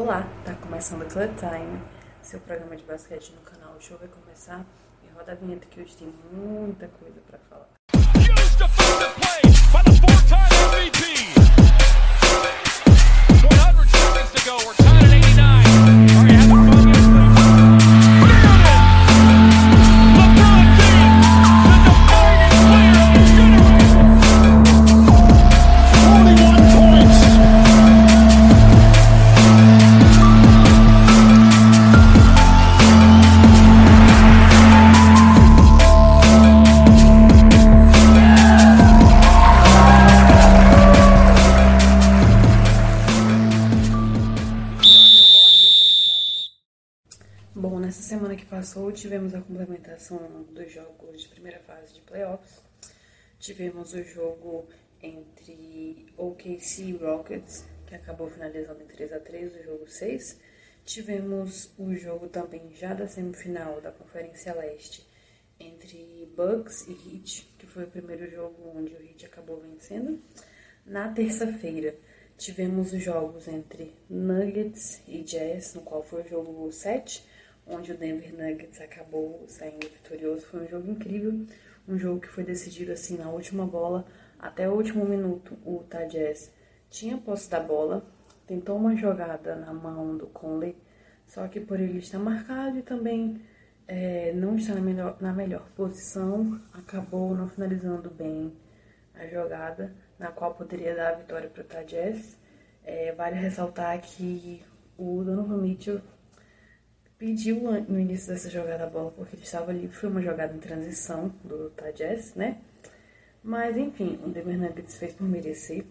Olá, tá começando o Club Time, seu programa de basquete no canal. O show vai começar e roda a vinheta que hoje tem muita coisa pra falar. Passou, tivemos a complementação dos jogos de primeira fase de playoffs. Tivemos o jogo entre OKC e Rockets, que acabou finalizando em 3 a 3 o jogo 6. Tivemos o jogo também já da semifinal da Conferência Leste entre Bucks e Heat, que foi o primeiro jogo onde o Heat acabou vencendo. Na terça-feira, tivemos os jogos entre Nuggets e Jazz, no qual foi o jogo 7, onde o Denver Nuggets acabou saindo vitorioso. Foi um jogo incrível, um jogo que foi decidido assim na última bola, até o último minuto. O Utah Jazz tinha posse da bola, tentou uma jogada na mão do Conley, só que por ele estar marcado e também é, não estar na melhor, na melhor posição, acabou não finalizando bem a jogada, na qual poderia dar a vitória para o Utah Jazz. É, vale ressaltar que o Donovan Mitchell pediu no início dessa jogada a bola porque ele estava livre. Foi uma jogada em transição do Jazz, né? Mas enfim, o Denver Nuggets fez por merecer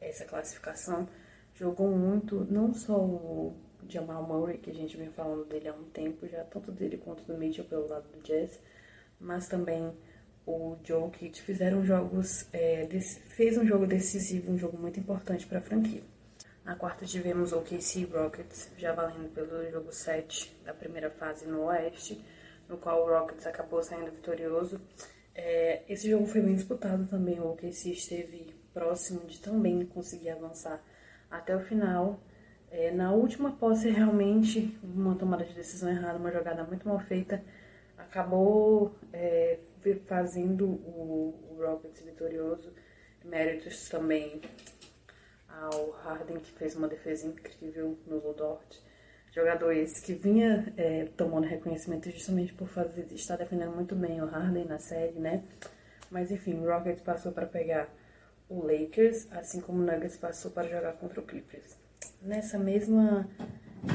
essa classificação. Jogou muito, não só o Jamal Murray, que a gente vem falando dele há um tempo já, tanto dele quanto do Mitchell pelo lado do Jazz, mas também o Jokic fizeram jogos, é, fez um jogo decisivo, um jogo muito importante para a franquia. Na quarta tivemos o OKC Rockets, já valendo pelo jogo 7 da primeira fase no Oeste, no qual o Rockets acabou saindo vitorioso. É, esse jogo foi bem disputado também, o OKC esteve próximo de também conseguir avançar até o final. É, na última posse, realmente, uma tomada de decisão errada, uma jogada muito mal feita, acabou é, fazendo o, o Rockets vitorioso. Méritos também ao Harden, que fez uma defesa incrível no Ludort. Jogador esse que vinha é, tomando reconhecimento justamente por fazer, estar defendendo muito bem o Harden na série, né? Mas enfim, o Rockets passou para pegar o Lakers, assim como o Nuggets passou para jogar contra o Clippers. Nessa mesma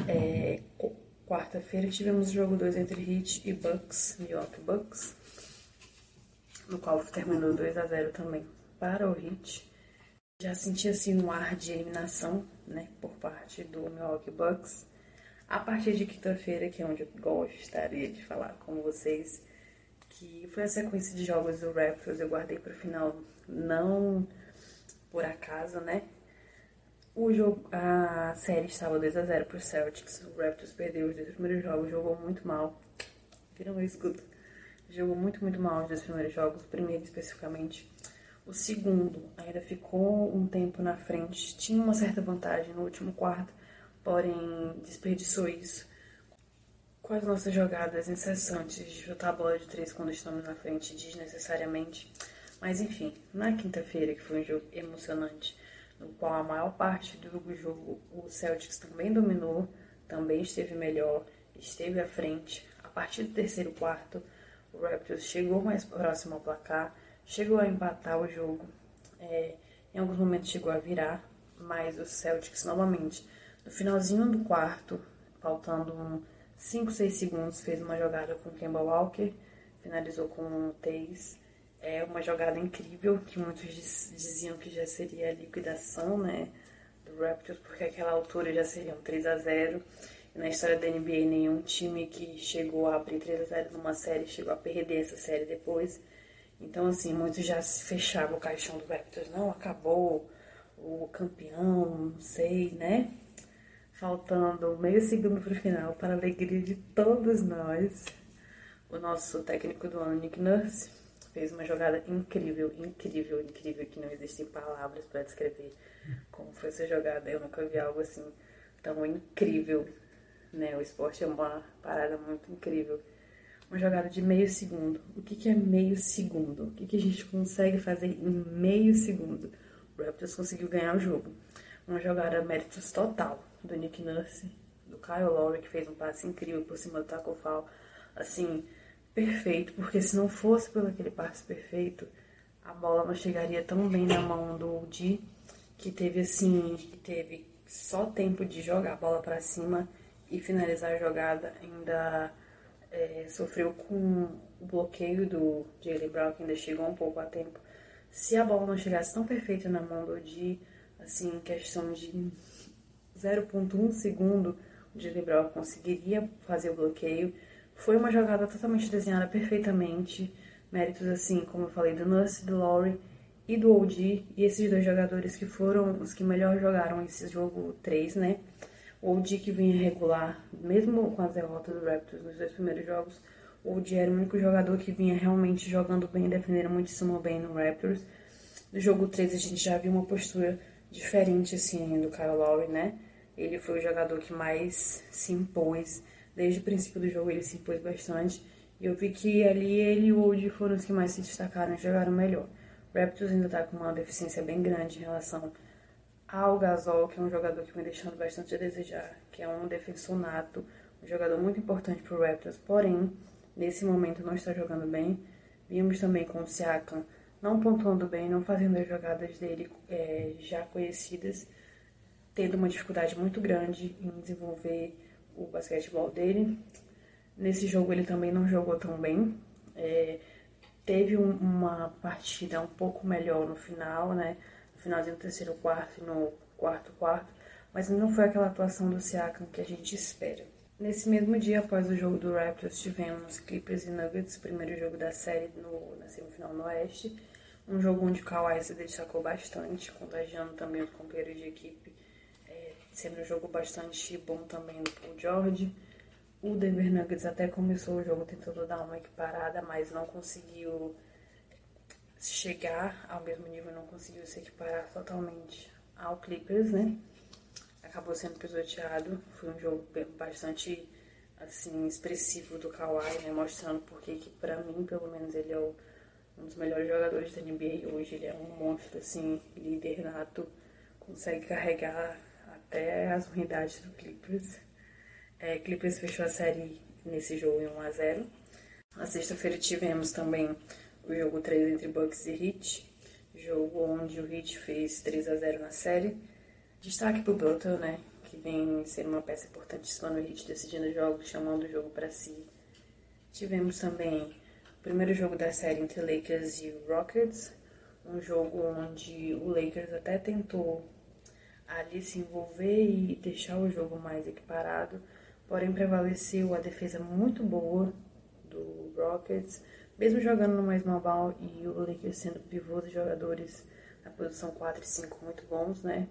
é, qu- quarta-feira tivemos o jogo 2 entre Heat e Bucks, York Bucks, no qual terminou 2 a 0 também para o Heat. Já senti assim um ar de eliminação, né, por parte do Milwaukee Bucks. A partir de quinta-feira, que é onde eu gostaria de falar com vocês, que foi a sequência de jogos do Raptors, eu guardei para o final, não por acaso, né? O jogo, a série estava 2 a 0 pro Celtics. O Raptors perdeu os dois primeiros jogos, jogou muito mal. Viram meu escudo? Jogou muito, muito mal os dois primeiros jogos, o primeiro especificamente. O segundo ainda ficou um tempo na frente, tinha uma certa vantagem no último quarto, porém desperdiçou isso com as nossas jogadas incessantes de chutar a bola de três quando estamos na frente desnecessariamente. Mas enfim, na quinta-feira, que foi um jogo emocionante, no qual a maior parte do jogo o Celtics também dominou, também esteve melhor, esteve à frente. A partir do terceiro quarto, o Raptors chegou mais próximo ao placar, chegou a empatar o jogo, é, em alguns momentos chegou a virar, mas o Celtics novamente, no finalzinho do quarto, faltando um 5, 6 segundos, fez uma jogada com Kemba Walker, finalizou com o Tays. É uma jogada incrível, que muitos diz- diziam que já seria a liquidação, né, do Raptors, porque aquela altura já seria um 3 a 0 E na história da NBA, nenhum time que chegou a abrir 3 a 0 numa série chegou a perder essa série depois. Então, assim, muitos já se fechavam o caixão do Raptors. Não, acabou o campeão, não sei, né? Faltando meio segundo para o final, para a alegria de todos nós, o nosso técnico do ano, Nick Nurse, fez uma jogada incrível, incrível, incrível, que não existem palavras para descrever como foi essa jogada. Eu nunca vi algo assim tão incrível, né? O esporte é uma parada muito incrível. Uma jogada de meio segundo. O que, que é meio segundo? O que, que a gente consegue fazer em meio segundo? O Raptors conseguiu ganhar o jogo. Uma jogada méritos total do Nick Nurse, do Kyle Lowry, que fez um passe incrível por cima do Taco Fall. Assim, perfeito, porque se não fosse pelo aquele passe perfeito, a bola não chegaria tão bem na mão do OG, que teve assim, que teve só tempo de jogar a bola para cima e finalizar a jogada, ainda é, sofreu com o bloqueio do Jalen Brown, que ainda chegou um pouco a tempo. Se a bola não chegasse tão perfeita na mão do OG, assim, em questão de 0.1 segundo, o Jalen Brown conseguiria fazer o bloqueio. Foi uma jogada totalmente desenhada perfeitamente. Méritos, assim, como eu falei, do Nurse, do Laurie e do OG. E esses dois jogadores que foram os que melhor jogaram esse jogo 3, né? O OG que vinha regular, mesmo com as derrotas do Raptors nos dois primeiros jogos, o OG era o único jogador que vinha realmente jogando bem, defendendo muitíssimo bem no Raptors. No jogo 3 a gente já viu uma postura diferente, assim, do Kyle Lowry, né? Ele foi o jogador que mais se impôs. Desde o princípio do jogo ele se impôs bastante. E eu vi que ali ele e o Wood foram os que mais se destacaram e jogaram melhor. O Raptors ainda tá com uma deficiência bem grande em relação ao Gasol, que é um jogador que vem deixando bastante a desejar, que é um defensor nato, um jogador muito importante para o Raptors, porém, nesse momento não está jogando bem. Vimos também com o Siakam não pontuando bem, não fazendo as jogadas dele é, já conhecidas, tendo uma dificuldade muito grande em desenvolver o basquetebol dele. Nesse jogo ele também não jogou tão bem. É, teve um, uma partida um pouco melhor no final, né? Finalzinho do terceiro quarto no quarto quarto, mas não foi aquela atuação do Siakam que a gente espera. Nesse mesmo dia, após o jogo do Raptors, tivemos Clippers e Nuggets, primeiro jogo da série no, na semifinal no Oeste. Um jogo onde o Kawhi se destacou bastante, contagiando também os companheiros de equipe, é, sendo um jogo bastante bom também do George. O Denver Nuggets até começou o jogo tentando dar uma equiparada, mas não conseguiu chegar ao mesmo nível, não conseguiu se equiparar totalmente ao Clippers, né? Acabou sendo pisoteado. Foi um jogo bastante assim expressivo do Kawhi, né? Mostrando porque que para mim, pelo menos, ele é o um dos melhores jogadores da NBA hoje. Ele é um monstro, assim, líder nato, consegue carregar até as unidades do Clippers. É, Clippers fechou a série nesse jogo em 1x0. Na sexta-feira tivemos também o jogo 3 entre Bucks e Heat, jogo onde o Heat fez 3 a 0 na série. Destaque pro Butler, né, que vem sendo uma peça importantíssima no Heat, decidindo jogos, chamando o jogo para si. Tivemos também primeiro jogo da série entre Lakers e Rockets, um jogo onde o Lakers até tentou ali se envolver e deixar o jogo mais equiparado, porém prevaleceu a defesa muito boa do Rockets, mesmo jogando no mais mal e o Lakers sendo pivô dos jogadores na posição 4 e 5 muito bons, né?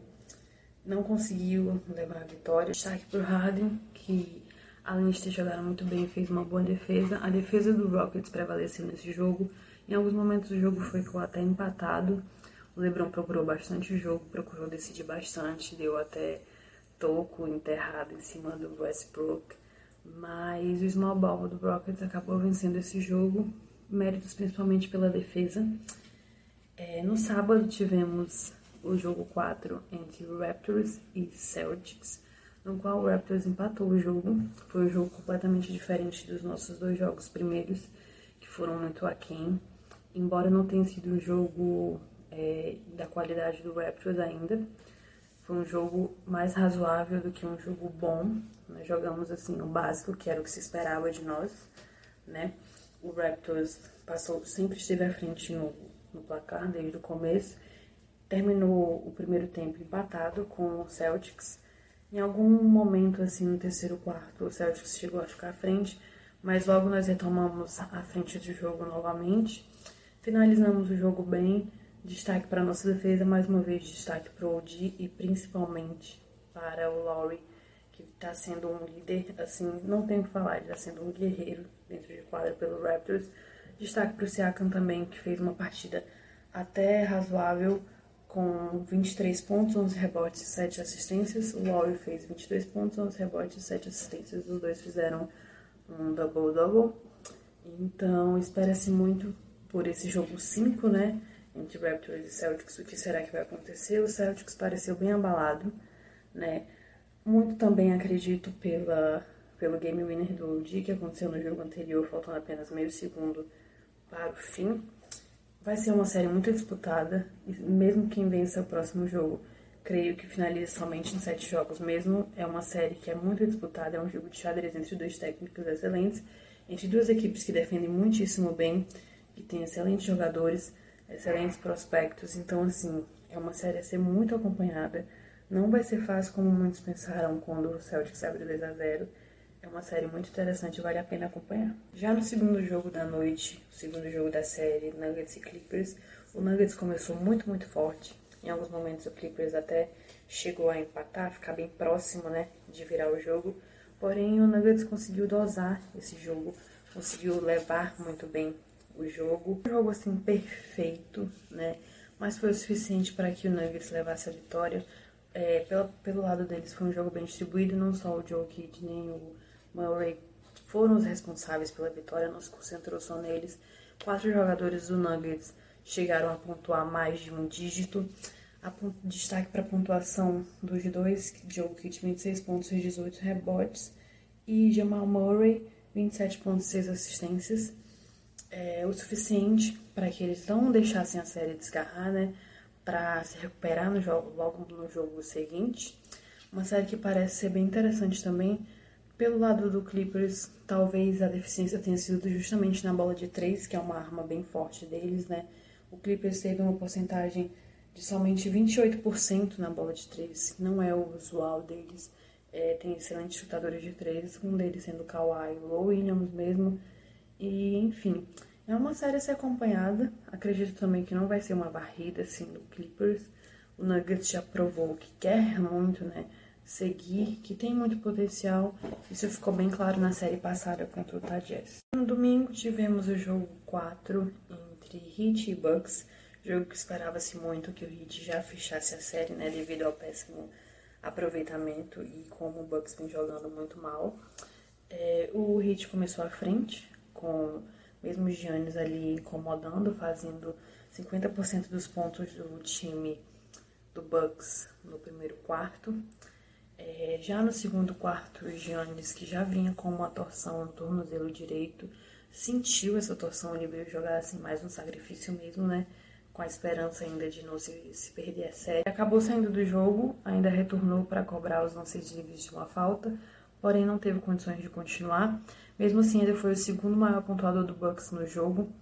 Não conseguiu levar a vitória. Destaque pro Harden, que Além de ter jogado muito bem fez uma boa defesa, a defesa do Rockets prevaleceu nesse jogo. Em alguns momentos o jogo foi até empatado. O LeBron procurou bastante o jogo, procurou decidir bastante, deu até toco enterrado em cima do Westbrook. Mas o small ball do Rockets acabou vencendo esse jogo, méritos principalmente pela defesa. É, no sábado tivemos o jogo 4 entre Raptors e Celtics no qual o Raptors empatou o jogo. Foi um jogo completamente diferente dos nossos dois jogos primeiros, que foram muito aquém. Embora não tenha sido um jogo é, da qualidade do Raptors ainda, foi um jogo mais razoável do que um jogo bom. Nós jogamos assim o básico, que era o que se esperava de nós, né? O Raptors passou, sempre esteve à frente no, no placar desde o começo. Terminou o primeiro tempo empatado com o Celtics em algum momento, assim, no terceiro quarto, o Celtics chegou a ficar à frente, mas logo nós retomamos a frente do jogo novamente. Finalizamos o jogo bem. Destaque para a nossa defesa, mais uma vez destaque para o OG e principalmente para o Lowry, que está sendo um líder, assim, não tenho o que falar, ele está sendo um guerreiro dentro de quadra pelo Raptors. Destaque para o Siakam também, que fez uma partida até razoável, com 23 pontos, 11 rebotes e 7 assistências. O Lowry fez 22 pontos, 11 rebotes e 7 assistências. Os dois fizeram um double-double. Então, espera-se muito por esse jogo 5, né? Entre Raptors e Celtics. O que será que vai acontecer? O Celtics pareceu bem abalado, né? Muito também acredito pela, pelo game winner do dia que aconteceu no jogo anterior, faltando apenas meio segundo para o fim. Vai ser uma série muito disputada, mesmo quem vença o próximo jogo, creio que finalize somente em sete jogos mesmo. É uma série que é muito disputada, é um jogo de xadrez entre dois técnicos excelentes, entre duas equipes que defendem muitíssimo bem, que têm excelentes jogadores, excelentes prospectos. Então, assim, é uma série a ser muito acompanhada. Não vai ser fácil como muitos pensaram quando o Celtics abriu 2 a 0 é uma série muito interessante, vale a pena acompanhar. Já no segundo jogo da noite, o segundo jogo da série, Nuggets e Clippers, o Nuggets começou muito, muito forte. Em alguns momentos o Clippers até chegou a empatar, ficar bem próximo, né, de virar o jogo. Porém, o Nuggets conseguiu dosar esse jogo, conseguiu levar muito bem o jogo. Um jogo assim perfeito, né? Mas foi o suficiente para que o Nuggets levasse a vitória. É, pelo, lado deles foi um jogo bem distribuído, não só o Joe Kidd nem o Murray foram os responsáveis pela vitória, não se concentrou só neles. Quatro jogadores do Nuggets chegaram a pontuar mais de um dígito. Destaque para a pontuação dos dois, Joe Kidd 26 pontos e 18 rebotes, e Jamal Murray 27.6 assistências. É o suficiente para que eles não deixassem a série desgarrar, né? Para se recuperar no jogo, logo no jogo seguinte. Uma série que parece ser bem interessante também, pelo lado do Clippers, talvez a deficiência tenha sido justamente na bola de três, que é uma arma bem forte deles, né? O Clippers teve uma porcentagem de somente 28% na bola de três, não é o usual deles. É, tem excelentes chutadores de três, um deles sendo o Kawhi ou Williams mesmo. E, enfim, é uma série a ser acompanhada. Acredito também que não vai ser uma varrida assim do Clippers. O Nuggets já provou que quer muito, né? Seguir, que tem muito potencial. Isso ficou bem claro na série passada contra o Jazz. No domingo tivemos o jogo 4 entre Heat e Bucks, jogo que esperava-se muito que o Heat já fechasse a série, né, devido ao péssimo aproveitamento e como o Bucks vem jogando muito mal. É, o Heat começou à frente, com mesmo o Giannis ali incomodando, fazendo 50% dos pontos do time do Bucks no primeiro quarto. É, já no segundo quarto, o Giannis, que já vinha com uma torção no tornozelo direito, sentiu essa torção, ele veio jogar assim mais um sacrifício mesmo, né? Com a esperança ainda de não se, se perder a série. Acabou saindo do jogo, ainda retornou para cobrar os lances livres de uma falta, porém não teve condições de continuar. Mesmo assim, ele foi o segundo maior pontuador do Bucks no jogo.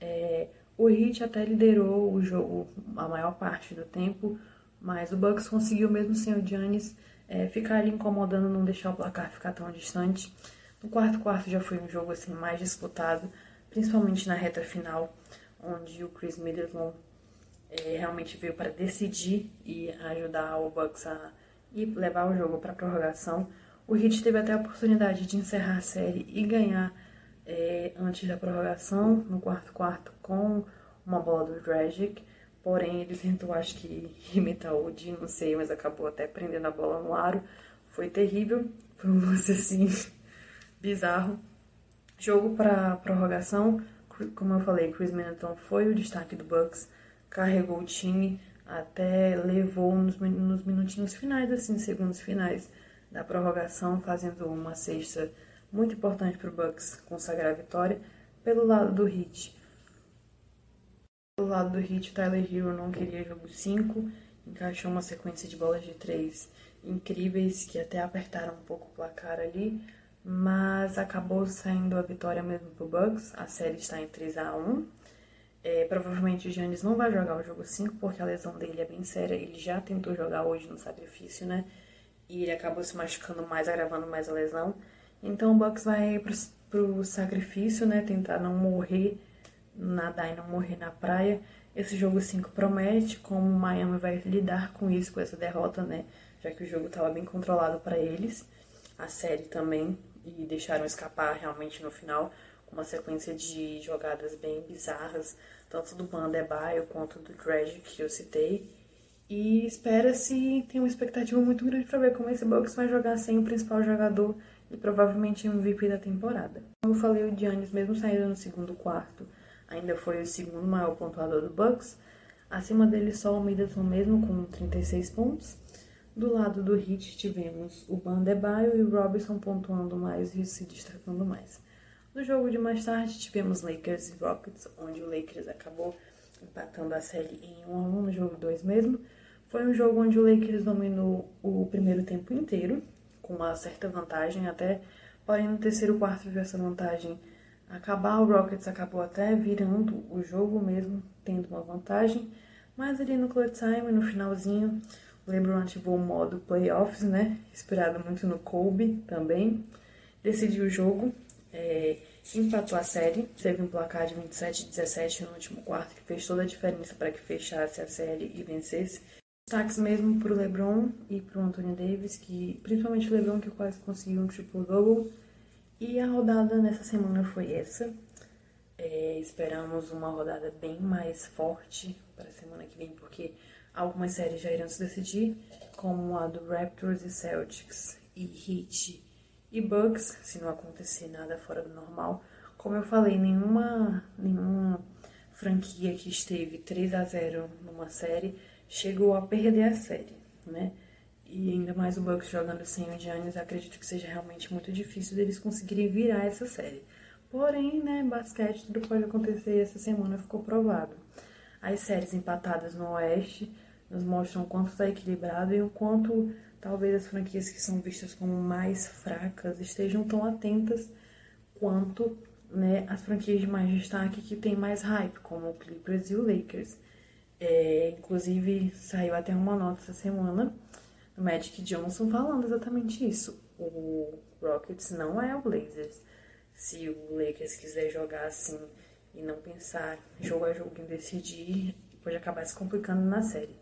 É, o Heat até liderou o jogo a maior parte do tempo, mas o Bucks conseguiu mesmo sem o Giannis é, ficar ali incomodando, não deixar o placar ficar tão distante. No quarto quarto já foi um jogo assim mais disputado, principalmente na reta final, onde o Chris Middleton é, realmente veio para decidir e ajudar o Bucks a ir levar o jogo para prorrogação. O Heat teve até a oportunidade de encerrar a série e ganhar é, antes da prorrogação, no quarto quarto, com uma bola do Dragic. Porém, ele tentou, acho que, imitar o Odin, não sei, mas acabou até prendendo a bola no aro. Foi terrível, foi um lance assim, bizarro. Jogo para prorrogação, como eu falei, Chris Middleton foi o destaque do Bucks, carregou o time, até levou nos, nos minutinhos finais, assim, segundos finais da prorrogação, fazendo uma cesta muito importante para o Bucks consagrar a vitória. Pelo lado do Heat, do lado do Heat, Tyler Hero não queria jogo 5, encaixou uma sequência de bolas de 3 incríveis que até apertaram um pouco o placar ali, mas acabou saindo a vitória mesmo pro Bucks. A série está em 3 a 1 é, provavelmente o Giannis não vai jogar o jogo 5 porque a lesão dele é bem séria. Ele já tentou jogar hoje no sacrifício, né? E ele acabou se machucando mais, agravando mais a lesão. Então o Bucks vai pro, pro sacrifício, né? Tentar não morrer nadar e não morrer na praia. Esse jogo 5 promete como o Miami vai lidar com isso, com essa derrota, né? Já que o jogo estava bem controlado para eles, a série também, e deixaram escapar realmente no final uma sequência de jogadas bem bizarras, tanto do Bandebaio quanto do Dredge que eu citei. E espera-se, tem uma expectativa muito grande para ver como esse Bucks vai jogar sem o principal jogador e provavelmente MVP da temporada. Como eu falei, o Giannis, mesmo saindo no segundo quarto, ainda foi o segundo maior pontuador do Bucks. Acima dele só o Middleton mesmo com 36 pontos. Do lado do Heat tivemos o Bandebaio e o Robinson pontuando mais e se destacando mais. No jogo de mais tarde tivemos Lakers e Rockets, onde o Lakers acabou empatando a série em 1 a 1 no jogo 2 mesmo. Foi um jogo onde o Lakers dominou o primeiro tempo inteiro, com uma certa vantagem até, porém no terceiro quarto viu essa vantagem acabar, o Rockets acabou até virando o jogo mesmo, tendo uma vantagem, mas ali no clutch time, no finalzinho, o LeBron ativou o modo playoffs, né, inspirado muito no Kobe também, decidiu o jogo, é, empatou a série, teve um placar de 27 17 no último quarto, que fez toda a diferença para que fechasse a série e vencesse. Destaques mesmo para o LeBron e para o Anthony Davis, que principalmente o LeBron que quase conseguiu um triple-double. E a rodada nessa semana foi essa. É, esperamos uma rodada bem mais forte para a semana que vem, porque algumas séries já irão se decidir, como a do Raptors e Celtics e Heat e Bucks, se não acontecer nada fora do normal. Como eu falei, nenhuma, nenhuma franquia que esteve 3 a 0 numa série chegou a perder a série, né? E ainda mais o Bucks jogando sem o Giannis, acredito que seja realmente muito difícil deles conseguirem virar essa série. Porém, né, basquete, tudo pode acontecer e essa semana ficou provado. As séries empatadas no Oeste nos mostram o quanto está equilibrado e o quanto talvez as franquias que são vistas como mais fracas estejam tão atentas quanto né, as franquias de mais destaque que têm mais hype, como o Clippers e o Lakers. É, inclusive, saiu até uma nota essa semana do Magic Johnson falando exatamente isso. O Rockets não é o Blazers. Se o Lakers quiser jogar assim e não pensar jogo a jogo em decidir, pode acabar se complicando na série.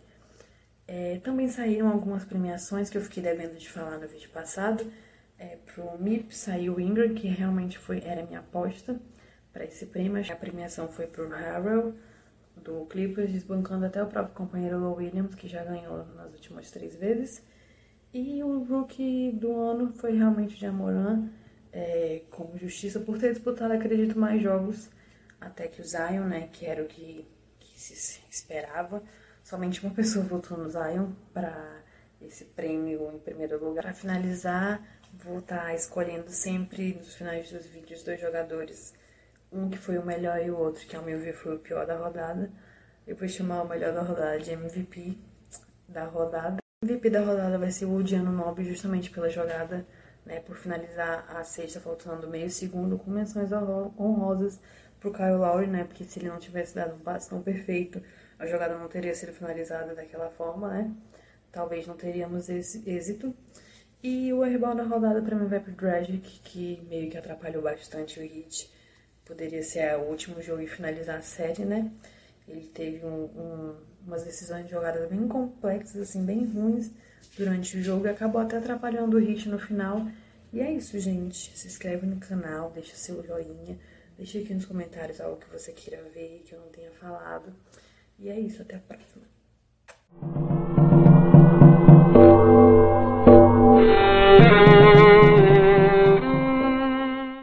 É, também saíram algumas premiações que eu fiquei devendo de falar no vídeo passado. É, pro MIP saiu o Ingram, que realmente foi, era minha aposta para esse prêmio. A premiação foi pro Harrell, do Clippers, desbancando até o próprio companheiro Low Williams, que já ganhou nas últimas três vezes. E o rookie do ano foi realmente o Jamoran, é, como justiça, por ter disputado, acredito, mais jogos até que o Zion, né, que era o que, que se esperava. Somente uma pessoa votou no Zion para esse prêmio em primeiro lugar. Para finalizar, vou estar tá escolhendo sempre nos finais dos vídeos dois jogadores um que foi o melhor e o outro que, ao meu ver, foi o pior da rodada. Eu vou chamar o melhor da rodada de MVP da rodada. MVP da rodada vai ser o Odiano Nobre, justamente pela jogada, né, por finalizar a sexta, faltando meio segundo, com menções honrosas pro Kyle Lowry, né, porque se ele não tivesse dado um passe tão perfeito, a jogada não teria sido finalizada daquela forma, né, talvez não teríamos esse êxito. E o airball da rodada para mim vai pro Dragic, que meio que atrapalhou bastante o hit poderia ser o último jogo e finalizar a série, né? Ele teve um, um, umas decisões de jogadas bem complexas, assim, bem ruins durante o jogo e acabou até atrapalhando o hit no final. E é isso, gente. Se inscreve no canal, deixa seu joinha, deixa aqui nos comentários algo que você queira ver que eu não tenha falado. E é isso, até a próxima.